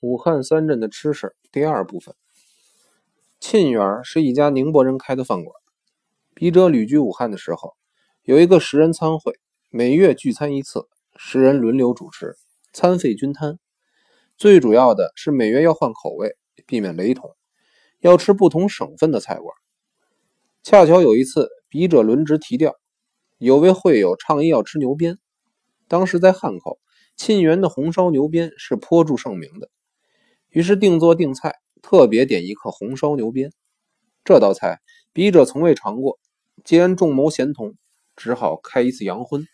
武汉三镇的吃食第二部分。沁园是一家宁波人开的饭馆。笔者旅居武汉的时候，有一个十人餐会，每月聚餐一次，十人轮流主持，餐费均摊。最主要的是每月要换口味，避免雷同，要吃不同省份的菜馆。恰巧有一次，笔者轮值提调，有位会友倡议要吃牛鞭。当时在汉口。沁园的红烧牛鞭是颇著盛名的，于是定做定菜，特别点一客红烧牛鞭。这道菜笔者从未尝过，既然众谋贤同，只好开一次洋荤。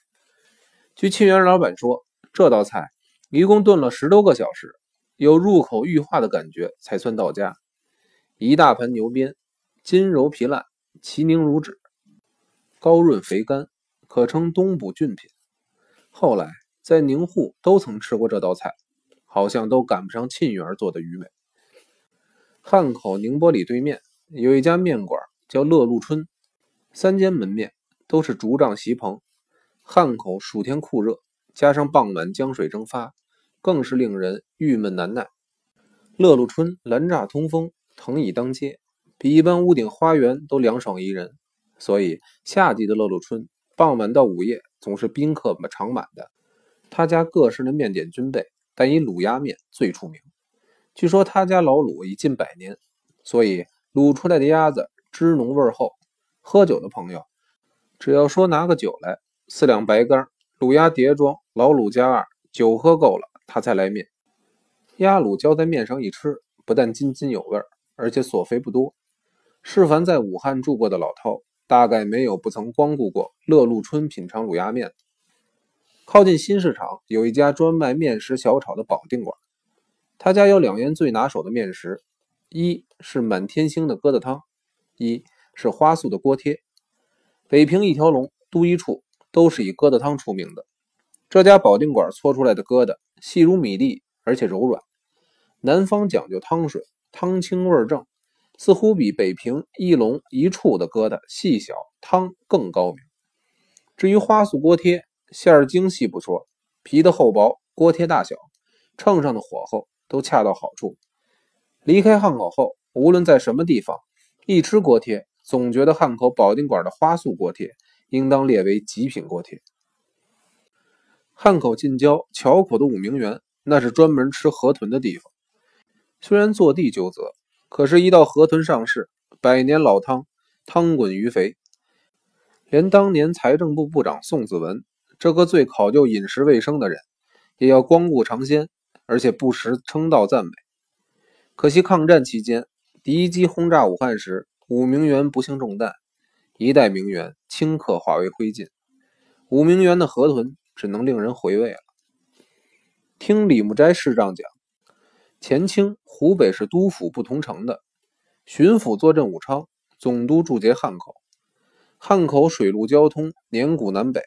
据沁园老板说，这道菜一共炖了十多个小时，有入口欲化的感觉才算到家。一大盆牛鞭，筋柔皮烂，其凝如纸，高润肥甘，可称东补俊品。后来。在宁沪都曾吃过这道菜，好像都赶不上沁园做的鱼美。汉口宁波里对面有一家面馆，叫乐路春，三间门面都是竹帐席棚。汉口暑天酷热，加上傍晚江水蒸发，更是令人郁闷难耐。乐路春兰栅通风，藤椅当街，比一般屋顶花园都凉爽宜人，所以夏季的乐路春傍晚到午夜总是宾客常满的。他家各式的面点均备，但以卤鸭面最出名。据说他家老卤已近百年，所以卤出来的鸭子汁浓味厚。喝酒的朋友，只要说拿个酒来，四两白干，卤鸭碟装，老卤加二，酒喝够了，他才来面。鸭卤浇在面上一吃，不但津津有味，而且所费不多。是凡在武汉住过的老饕，大概没有不曾光顾过乐路春品尝卤鸭面。靠近新市场有一家专卖面食小炒的保定馆，他家有两样最拿手的面食，一是满天星的疙瘩汤，一是花素的锅贴。北平一条龙、都一处都是以疙瘩汤出名的。这家保定馆搓出来的疙瘩细如米粒，而且柔软。南方讲究汤水，汤清味正，似乎比北平一龙一处的疙瘩细小，汤更高明。至于花素锅贴。馅儿精细不说，皮的厚薄、锅贴大小、秤上的火候都恰到好处。离开汉口后，无论在什么地方，一吃锅贴，总觉得汉口保定馆的花素锅贴应当列为极品锅贴。汉口近郊桥口的五明园，那是专门吃河豚的地方。虽然坐地就责，可是，一到河豚上市，百年老汤，汤滚鱼肥，连当年财政部部长宋子文。这个最考究饮食卫生的人，也要光顾尝鲜，而且不时称道赞美。可惜抗战期间，敌机轰炸武汉时，武明园不幸中弹，一代名园顷刻化为灰烬。武明园的河豚只能令人回味了。听李木斋师长讲，前清湖北是督府不同城的，巡抚坐镇武昌，总督驻节汉口。汉口水陆交通年古南北。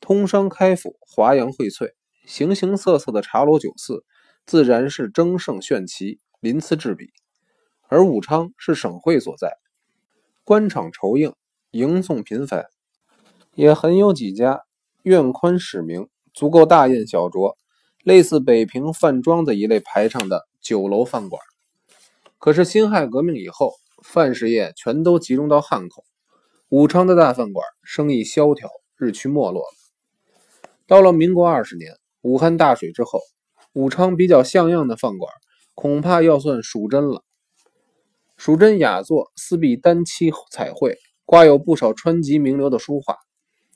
通商开府，华阳荟萃，形形色色的茶楼酒肆，自然是争胜炫奇，鳞次栉比。而武昌是省会所在，官场酬应，迎送频繁，也很有几家院宽使名，足够大宴小酌，类似北平饭庄子一类排场的酒楼饭馆。可是辛亥革命以后，饭食业全都集中到汉口，武昌的大饭馆生意萧条，日趋没落了。到了民国二十年，武汉大水之后，武昌比较像样的饭馆，恐怕要算蜀珍了。蜀珍雅座，四壁单漆彩绘，挂有不少川籍名流的书画。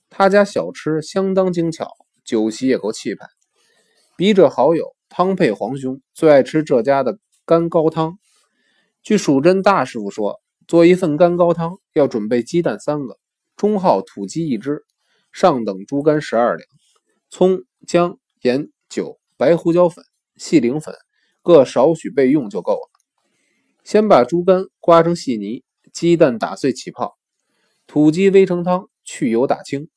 他家小吃相当精巧，酒席也够气派。笔者好友汤佩皇兄最爱吃这家的干高汤。据蜀珍大师傅说，做一份干高汤要准备鸡蛋三个，中号土鸡一只，上等猪肝十二两。葱、姜、盐、酒、白胡椒粉、细灵粉各少许备用就够了。先把猪肝刮成细泥，鸡蛋打碎起泡，土鸡煨成汤，去油打清。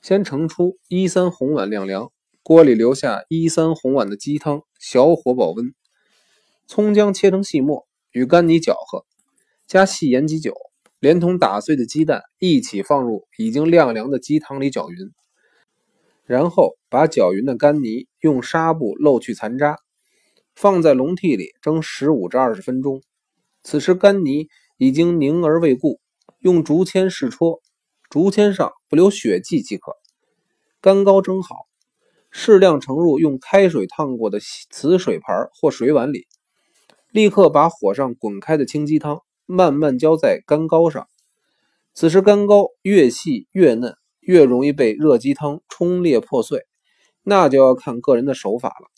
先盛出一三红碗晾凉，锅里留下一三红碗的鸡汤，小火保温。葱姜切成细末，与干泥搅和，加细盐及酒，连同打碎的鸡蛋一起放入已经晾凉的鸡汤里搅匀。然后把搅匀的干泥用纱布漏去残渣，放在笼屉里蒸十五至二十分钟。此时干泥已经凝而未固，用竹签试戳，竹签上不留血迹即可。干糕蒸好，适量盛入用开水烫过的瓷水盘或水碗里，立刻把火上滚开的清鸡汤慢慢浇在干糕上。此时干糕越细越嫩，越容易被热鸡汤冲裂破碎，那就要看个人的手法了。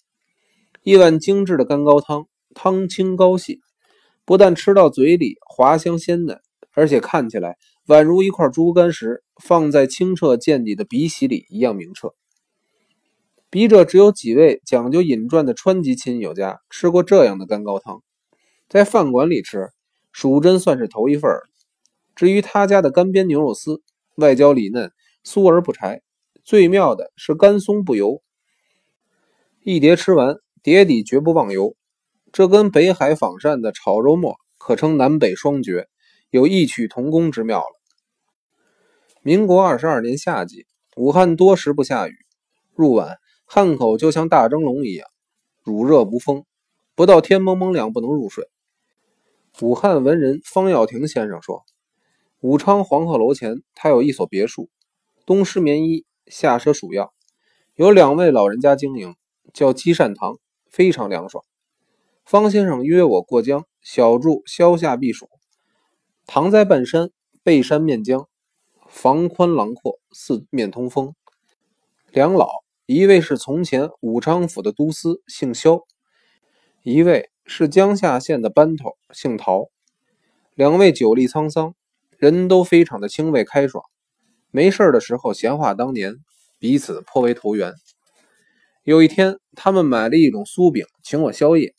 一碗精致的干糕汤，汤清膏细，不但吃到嘴里滑香鲜嫩，而且看起来宛如一块猪肝石放在清澈见底的鼻息里一样明澈。笔者只有几位讲究饮馔的川籍亲友家吃过这样的干糕汤，在饭馆里吃，蜀真算是头一份儿。至于他家的干煸牛肉丝，外焦里嫩，酥而不柴，最妙的是干松不油。一碟吃完，碟底绝不忘油。这跟北海仿膳的炒肉末可称南北双绝，有异曲同工之妙了。民国二十二年夏季，武汉多时不下雨，入晚汉口就像大蒸笼一样，乳热无风，不到天蒙蒙亮不能入睡。武汉文人方耀庭先生说。武昌黄鹤楼前，他有一所别墅，冬施棉衣，下赊鼠药，有两位老人家经营，叫积善堂，非常凉爽。方先生约我过江小住消夏避暑，堂在半山，背山面江，房宽廊阔，四面通风。两老，一位是从前武昌府的都司，姓萧；一位是江夏县的班头，姓陶。两位久历沧桑。人都非常的清慰开爽，没事的时候闲话当年，彼此颇为投缘。有一天，他们买了一种酥饼，请我宵夜。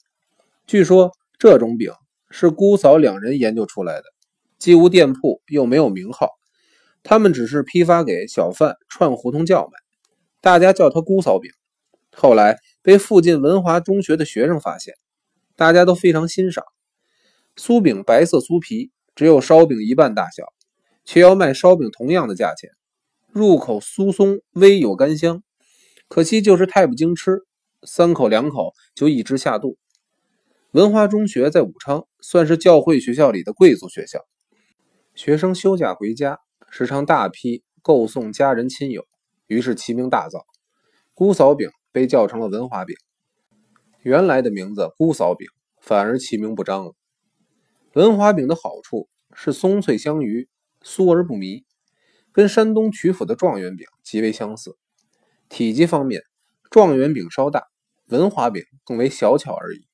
据说这种饼是姑嫂两人研究出来的，既无店铺，又没有名号，他们只是批发给小贩串胡同叫卖，大家叫它姑嫂饼。后来被附近文华中学的学生发现，大家都非常欣赏。酥饼白色酥皮。只有烧饼一半大小，却要卖烧饼同样的价钱。入口酥松，微有干香，可惜就是太不经吃，三口两口就一直下肚。文化中学在武昌算是教会学校里的贵族学校，学生休假回家，时常大批购送家人亲友，于是其名大噪。姑嫂饼被叫成了文华饼，原来的名字姑嫂饼反而其名不彰了。文华饼的好处是松脆香芋，酥而不迷，跟山东曲阜的状元饼极为相似。体积方面，状元饼稍大，文华饼更为小巧而已。